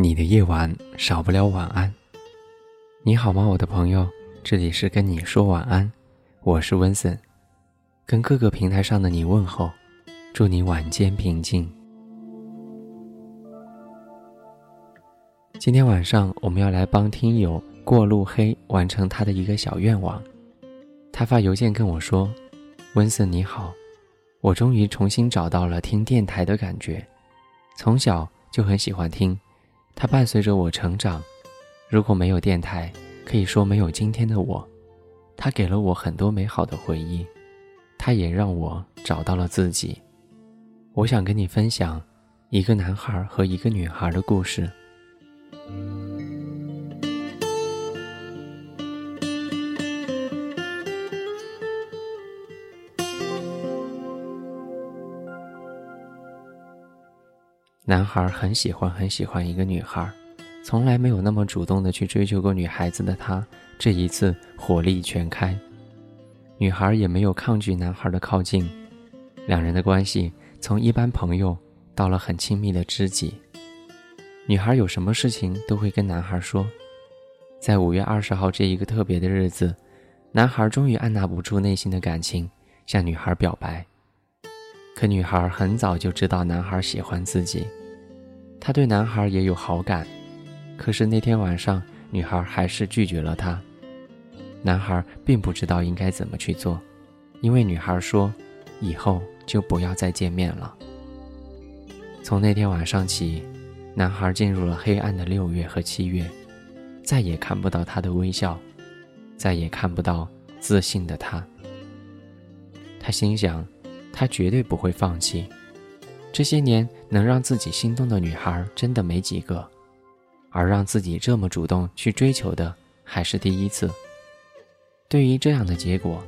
你的夜晚少不了晚安。你好吗，我的朋友？这里是跟你说晚安，我是温森，跟各个平台上的你问候，祝你晚间平静。今天晚上我们要来帮听友过路黑完成他的一个小愿望。他发邮件跟我说：“温森你好，我终于重新找到了听电台的感觉，从小就很喜欢听。”它伴随着我成长，如果没有电台，可以说没有今天的我。它给了我很多美好的回忆，它也让我找到了自己。我想跟你分享一个男孩和一个女孩的故事。男孩很喜欢很喜欢一个女孩，从来没有那么主动的去追求过女孩子的他，这一次火力全开。女孩也没有抗拒男孩的靠近，两人的关系从一般朋友到了很亲密的知己。女孩有什么事情都会跟男孩说。在五月二十号这一个特别的日子，男孩终于按捺不住内心的感情，向女孩表白。可女孩很早就知道男孩喜欢自己。他对男孩也有好感，可是那天晚上，女孩还是拒绝了他。男孩并不知道应该怎么去做，因为女孩说：“以后就不要再见面了。”从那天晚上起，男孩进入了黑暗的六月和七月，再也看不到她的微笑，再也看不到自信的他。他心想，他绝对不会放弃。这些年能让自己心动的女孩真的没几个，而让自己这么主动去追求的还是第一次。对于这样的结果，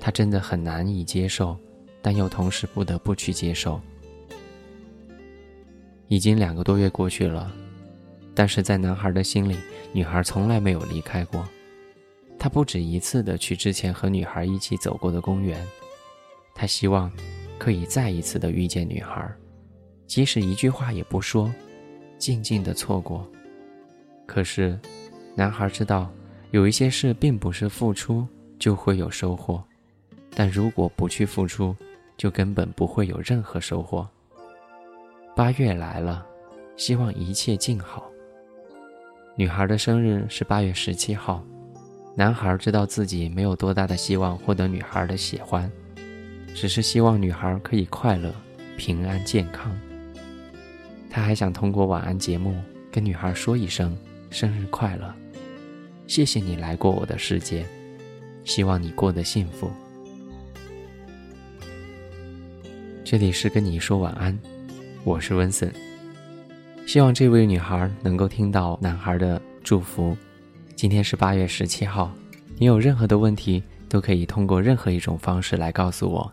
他真的很难以接受，但又同时不得不去接受。已经两个多月过去了，但是在男孩的心里，女孩从来没有离开过。他不止一次的去之前和女孩一起走过的公园，他希望。可以再一次的遇见女孩，即使一句话也不说，静静的错过。可是，男孩知道，有一些事并不是付出就会有收获，但如果不去付出，就根本不会有任何收获。八月来了，希望一切静好。女孩的生日是八月十七号，男孩知道自己没有多大的希望获得女孩的喜欢。只是希望女孩可以快乐、平安、健康。他还想通过晚安节目跟女孩说一声生日快乐，谢谢你来过我的世界，希望你过得幸福。这里是跟你说晚安，我是温森，希望这位女孩能够听到男孩的祝福。今天是八月十七号，你有任何的问题都可以通过任何一种方式来告诉我。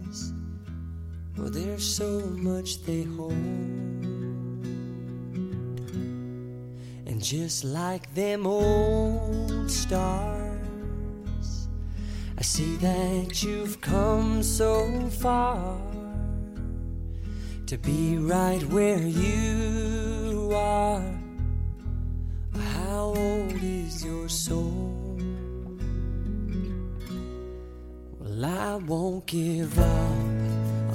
For there's so much they hold. And just like them old stars I see that you've come so far to be right where you are. How old is your soul? Well, I won't give up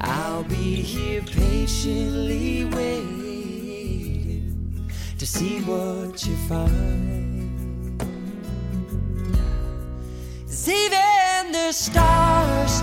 I'll be here patiently waiting to see what you find. 'Cause even the stars,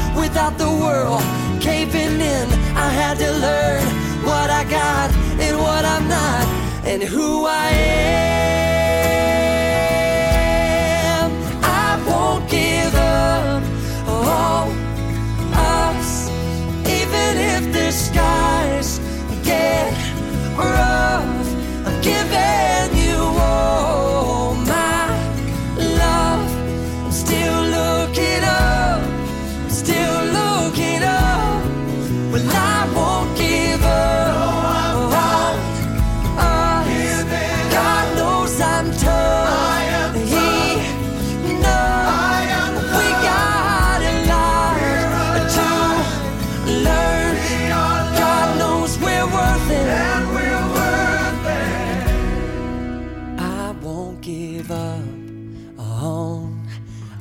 who I am. I won't give up on us, even if the skies get rough. I'm giving you all my love. I'm still looking up, still looking up. Well,